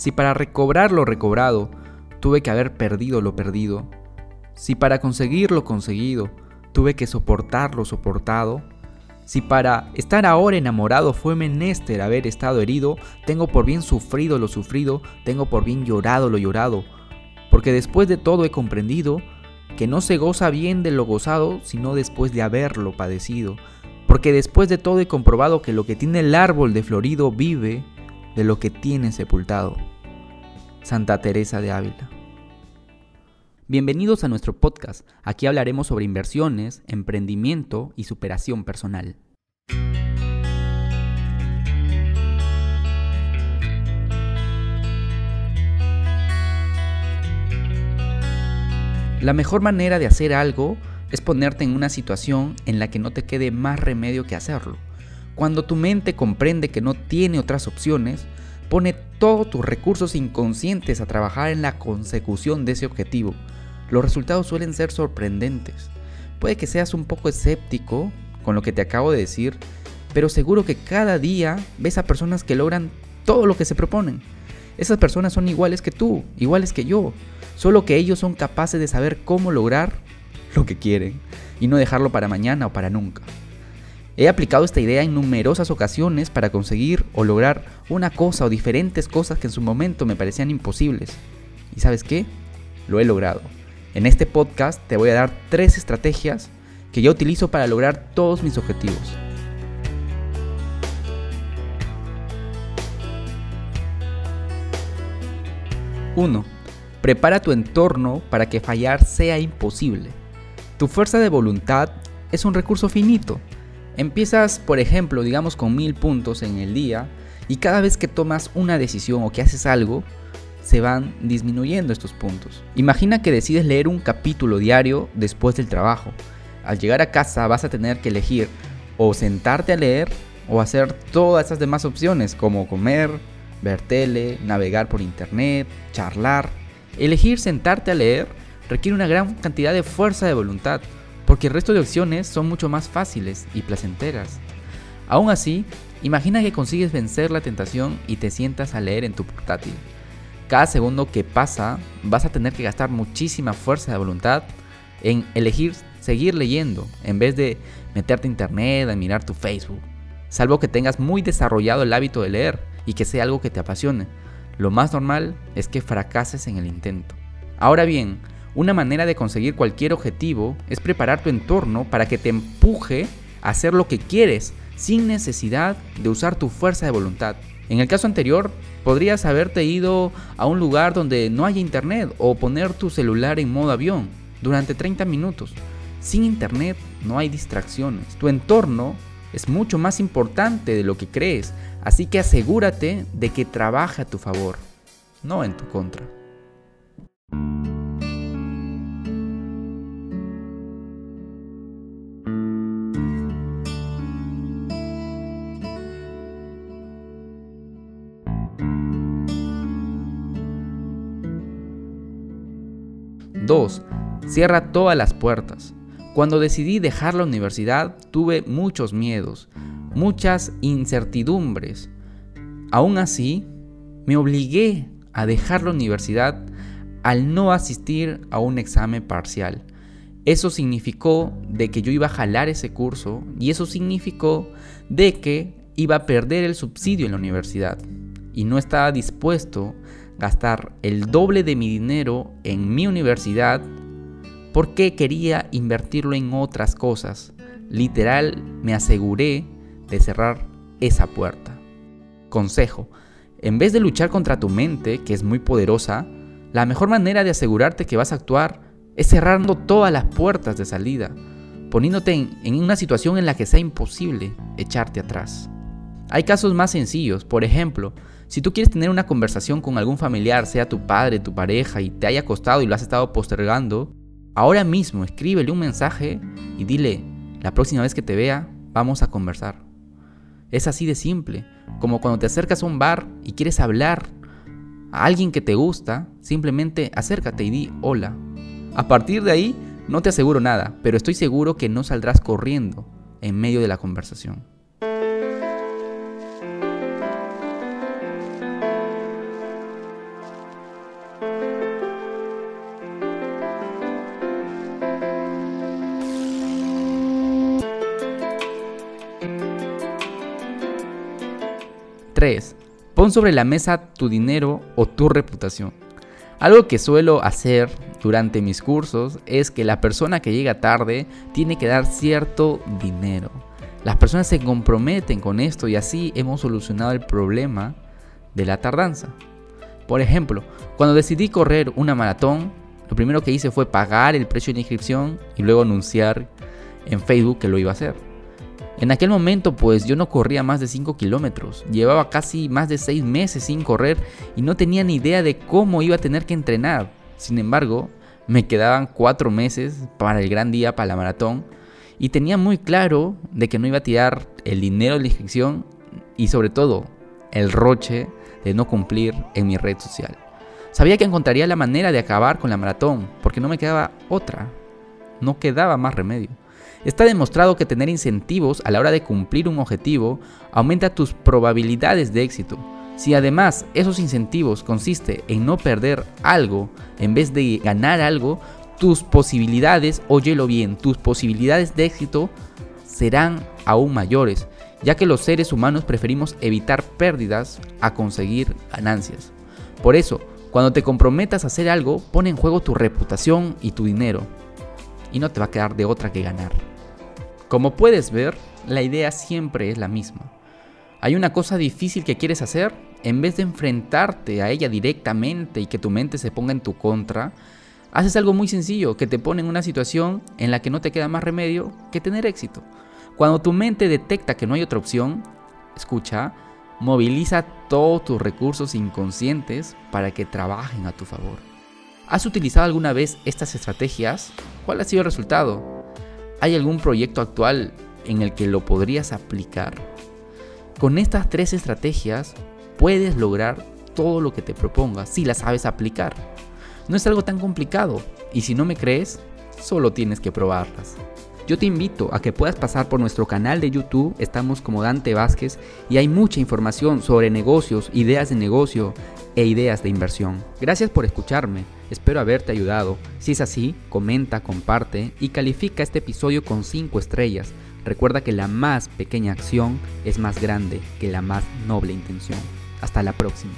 Si para recobrar lo recobrado tuve que haber perdido lo perdido, si para conseguir lo conseguido tuve que soportar lo soportado, si para estar ahora enamorado fue menester haber estado herido, tengo por bien sufrido lo sufrido, tengo por bien llorado lo llorado, porque después de todo he comprendido que no se goza bien de lo gozado, sino después de haberlo padecido, porque después de todo he comprobado que lo que tiene el árbol de florido vive de lo que tiene sepultado. Santa Teresa de Ávila. Bienvenidos a nuestro podcast. Aquí hablaremos sobre inversiones, emprendimiento y superación personal. La mejor manera de hacer algo es ponerte en una situación en la que no te quede más remedio que hacerlo. Cuando tu mente comprende que no tiene otras opciones, pone todos tus recursos inconscientes a trabajar en la consecución de ese objetivo los resultados suelen ser sorprendentes. Puede que seas un poco escéptico con lo que te acabo de decir, pero seguro que cada día ves a personas que logran todo lo que se proponen. Esas personas son iguales que tú, iguales que yo, solo que ellos son capaces de saber cómo lograr lo que quieren y no dejarlo para mañana o para nunca. He aplicado esta idea en numerosas ocasiones para conseguir o lograr una cosa o diferentes cosas que en su momento me parecían imposibles. ¿Y sabes qué? Lo he logrado. En este podcast te voy a dar tres estrategias que yo utilizo para lograr todos mis objetivos. Uno, Prepara tu entorno para que fallar sea imposible. Tu fuerza de voluntad es un recurso finito. Empiezas, por ejemplo, digamos con mil puntos en el día y cada vez que tomas una decisión o que haces algo, se van disminuyendo estos puntos. Imagina que decides leer un capítulo diario después del trabajo. Al llegar a casa vas a tener que elegir o sentarte a leer o hacer todas esas demás opciones como comer, ver tele, navegar por internet, charlar. Elegir sentarte a leer requiere una gran cantidad de fuerza de voluntad, porque el resto de opciones son mucho más fáciles y placenteras. Aún así, imagina que consigues vencer la tentación y te sientas a leer en tu portátil cada segundo que pasa vas a tener que gastar muchísima fuerza de voluntad en elegir seguir leyendo en vez de meterte a internet, a mirar tu Facebook. Salvo que tengas muy desarrollado el hábito de leer y que sea algo que te apasione. Lo más normal es que fracases en el intento. Ahora bien, una manera de conseguir cualquier objetivo es preparar tu entorno para que te empuje a hacer lo que quieres sin necesidad de usar tu fuerza de voluntad. En el caso anterior, podrías haberte ido a un lugar donde no haya internet o poner tu celular en modo avión durante 30 minutos. Sin internet no hay distracciones. Tu entorno es mucho más importante de lo que crees, así que asegúrate de que trabaje a tu favor, no en tu contra. 2. Cierra todas las puertas. Cuando decidí dejar la universidad tuve muchos miedos, muchas incertidumbres. Aún así, me obligué a dejar la universidad al no asistir a un examen parcial. Eso significó de que yo iba a jalar ese curso y eso significó de que iba a perder el subsidio en la universidad y no estaba dispuesto gastar el doble de mi dinero en mi universidad porque quería invertirlo en otras cosas. Literal, me aseguré de cerrar esa puerta. Consejo, en vez de luchar contra tu mente, que es muy poderosa, la mejor manera de asegurarte que vas a actuar es cerrando todas las puertas de salida, poniéndote en, en una situación en la que sea imposible echarte atrás. Hay casos más sencillos, por ejemplo, si tú quieres tener una conversación con algún familiar, sea tu padre, tu pareja, y te haya costado y lo has estado postergando, ahora mismo escríbele un mensaje y dile, la próxima vez que te vea, vamos a conversar. Es así de simple, como cuando te acercas a un bar y quieres hablar a alguien que te gusta, simplemente acércate y di hola. A partir de ahí, no te aseguro nada, pero estoy seguro que no saldrás corriendo en medio de la conversación. 3. Pon sobre la mesa tu dinero o tu reputación. Algo que suelo hacer durante mis cursos es que la persona que llega tarde tiene que dar cierto dinero. Las personas se comprometen con esto y así hemos solucionado el problema de la tardanza. Por ejemplo, cuando decidí correr una maratón, lo primero que hice fue pagar el precio de inscripción y luego anunciar en Facebook que lo iba a hacer. En aquel momento pues yo no corría más de 5 kilómetros, llevaba casi más de 6 meses sin correr y no tenía ni idea de cómo iba a tener que entrenar. Sin embargo, me quedaban 4 meses para el gran día, para la maratón, y tenía muy claro de que no iba a tirar el dinero de la inscripción y sobre todo el roche de no cumplir en mi red social. Sabía que encontraría la manera de acabar con la maratón porque no me quedaba otra, no quedaba más remedio. Está demostrado que tener incentivos a la hora de cumplir un objetivo aumenta tus probabilidades de éxito. Si además esos incentivos consiste en no perder algo en vez de ganar algo, tus posibilidades, óyelo bien, tus posibilidades de éxito serán aún mayores, ya que los seres humanos preferimos evitar pérdidas a conseguir ganancias. Por eso, cuando te comprometas a hacer algo, pon en juego tu reputación y tu dinero, y no te va a quedar de otra que ganar. Como puedes ver, la idea siempre es la misma. Hay una cosa difícil que quieres hacer, en vez de enfrentarte a ella directamente y que tu mente se ponga en tu contra, haces algo muy sencillo que te pone en una situación en la que no te queda más remedio que tener éxito. Cuando tu mente detecta que no hay otra opción, escucha, moviliza todos tus recursos inconscientes para que trabajen a tu favor. ¿Has utilizado alguna vez estas estrategias? ¿Cuál ha sido el resultado? ¿Hay algún proyecto actual en el que lo podrías aplicar? Con estas tres estrategias puedes lograr todo lo que te propongas si las sabes aplicar. No es algo tan complicado y si no me crees, solo tienes que probarlas. Yo te invito a que puedas pasar por nuestro canal de YouTube, estamos como Dante Vázquez y hay mucha información sobre negocios, ideas de negocio e ideas de inversión. Gracias por escucharme. Espero haberte ayudado. Si es así, comenta, comparte y califica este episodio con 5 estrellas. Recuerda que la más pequeña acción es más grande que la más noble intención. Hasta la próxima.